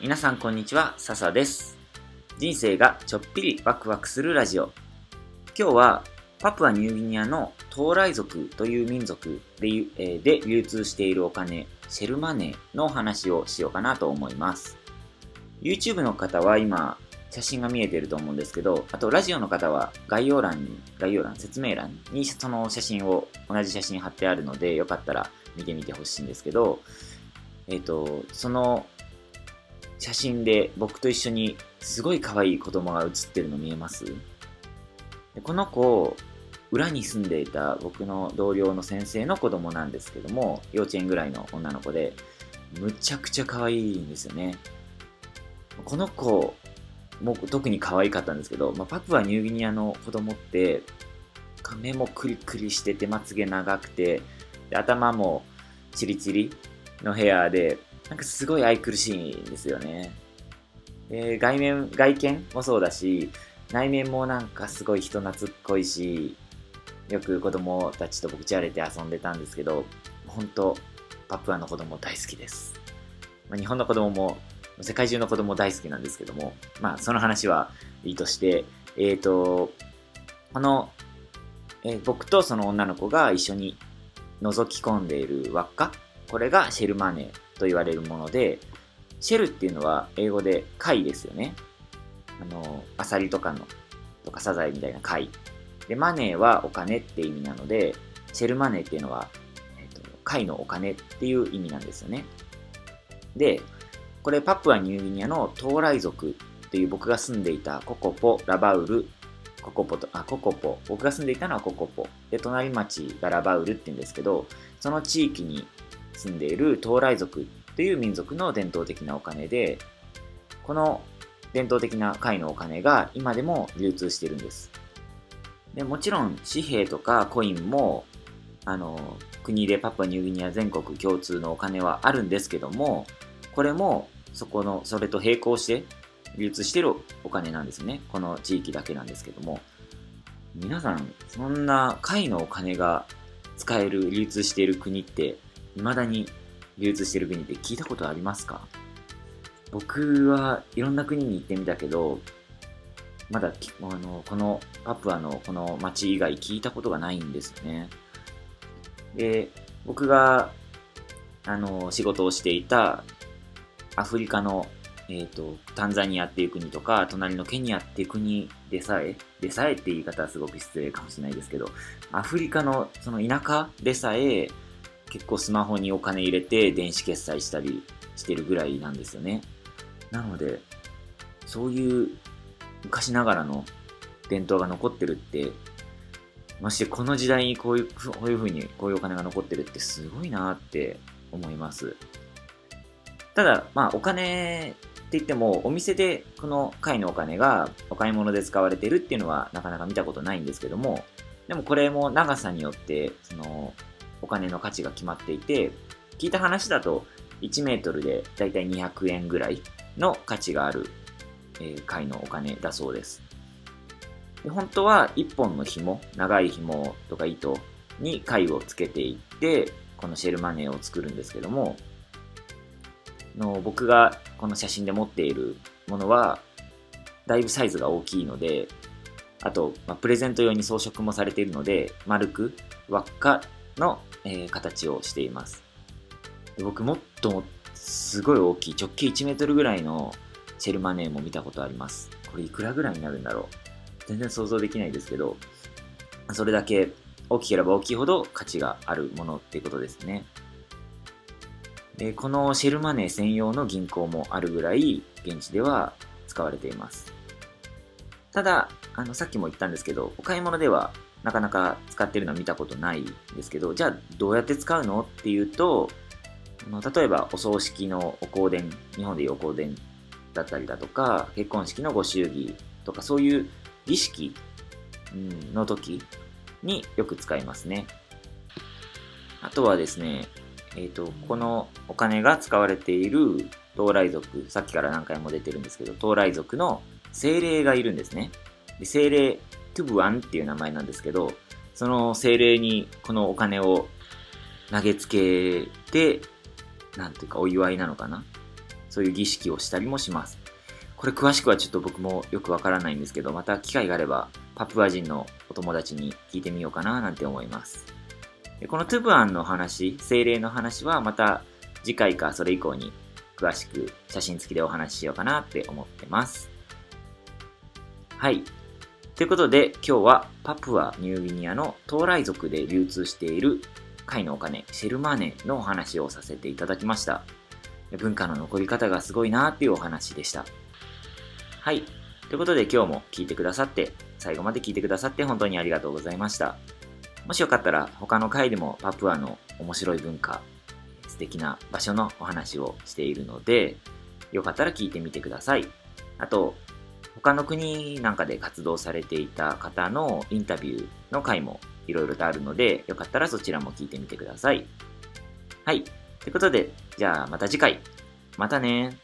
皆さんこんにちは、笹です。人生がちょっぴりワクワクするラジオ。今日はパプアニューギニアのトーライ族という民族でえーで流通しているお金、シェルマネーの話をしようかなと思います。YouTube の方は今、写真が見えてると思うんですけど、あとラジオの方は概要欄に、概要欄、説明欄にその写真を、同じ写真貼ってあるので、よかったら見てみてほしいんですけど、えっ、と、その写真で僕と一緒にすごい可愛い子供が写ってるの見えます？でこの子、裏に住んでいた僕の同僚の先生の子供なんですけども、幼稚園ぐらいの女の子で、むちゃくちゃ可愛いんですよね。この子、も特に可愛かったんですけど、まあ、パプアニューギニアの子供って、目もクリクリしてて、まつげ長くて、頭もチリチリのヘアで、なんかすごい愛くるしいんですよね。で外面、外見もそうだし、内面もなんかすごい人懐っこいし、よく子供たちと僕じゃれて遊んでたんですけど、本当パプアの子供大好きです。まあ、日本の子供も、世界中の子供大好きなんですけども、まあその話はいいとして、えっ、ー、と、この、えー僕とその女の子が一緒に覗き込んでいる輪っか、これがシェルマネーと言われるもので、シェルっていうのは英語で貝ですよね。あの、アサリとかの、とかサザエみたいな貝。で、マネーはお金って意味なので、シェルマネーっていうのは、えっと貝のお金っていう意味なんですよね。で、これパプアニューギニアのトーライ族っていう僕が住んでいたココポ、ラバウル、ココポと、あ、ココポ。僕が住んでいたのはココポ。で、隣町がラバウルって言うんですけど、その地域に住んでいるトーライ族という民族の伝統的なお金で、この伝統的な貝のお金が今でも流通しているんです。でもちろん紙幣とかコインもあの国でパプアニューギニア全国共通のお金はあるんですけどもこれもそこのそれと並行して流通してるお金なんですねこの地域だけなんですけども皆さんそんな貝のお金が使える流通している国って未だに流通してる国って聞いたことありますか？僕はいろんな国に行ってみたけどまだあのこのパプアのこの町以外聞いたことがないんですよね。で、僕があの仕事をしていたアフリカの、えーと、タンザニアっていう国とか、隣のケニアっていう国でさえ、でさえって言い方はすごく失礼かもしれないですけど、アフリカのその田舎でさえ結構スマホにお金入れて電子決済したりしてるぐらいなんですよね。なので、そういう昔ながらの伝統が残ってるって、ましてこの時代にこういう、こういう風にこういうお金が残ってるってすごいなって思います。ただ、まあお金って言ってもお店でこの貝のお金がお買い物で使われてるっていうのはなかなか見たことないんですけども、でもこれも長さによってその金の価値が決まっていて、聞いた話だと1メートルでだいたい200円ぐらいの価値があるえー貝のお金だそうです。で本当は1本の紐、長い紐とか糸に貝をつけていって、このシェルマネーを作るんですけども、の僕がこの写真で持っているものは、だいぶサイズが大きいので、あと、まあ、プレゼント用に装飾もされているので、丸く輪っかの、えー形をしています。で僕もっともすごい大きい、直径1メートルぐらいのシェルマネーも見たことあります。これいくらぐらいになるんだろう全然想像できないですけど、それだけ大きければ大きいほど価値があるものっていうことですね。で、このシェルマネー専用の銀行もあるぐらい現地では使われています。ただ、あの、さっきも言ったんですけど、お買い物ではなかなか使ってるの見たことないですけど、じゃあどうやって使うのっていうと、あ例えばお葬式のお香典、日本でいうお香典だったりだとか、結婚式のご祝儀とか、そういう儀式うんの時によく使いますね。あとはですね、えっ、と、このお金が使われている東来族、さっきから何回も出てるんですけど、東来族の精霊がいるんですね。で精霊、トゥブワンっていう名前なんですけど、その精霊にこのお金を投げつけて、なんていうかお祝いなのかな？そそういう儀式をしたりもします。これ詳しくはちょっと僕もよくわからないんですけど、また機会があればパプア人のお友達に聞いてみようかななんて思います。でこのトゥブアンの話、精霊の話はまた次回かそれ以降に詳しく写真付きでお話ししようかなって思ってます。はい。ということで今日はパプアニューギニアのトーライ族で流通している貝のお金、シェルマーネのお話をさせていただきました。文化の残り方がすごいなっていうお話でした。はい。ということで今日も聞いてくださって、最後まで聞いてくださって本当にありがとうございました。もしよかったら他の回でもパプアの面白い文化、素敵な場所のお話をしているので、よかったら聞いてみてください。あと、他の国なんかで活動されていた方のインタビューの回もいろいろとあるので、よかったらそちらも聞いてみてください。はい。ということで、じゃあまた次回。またね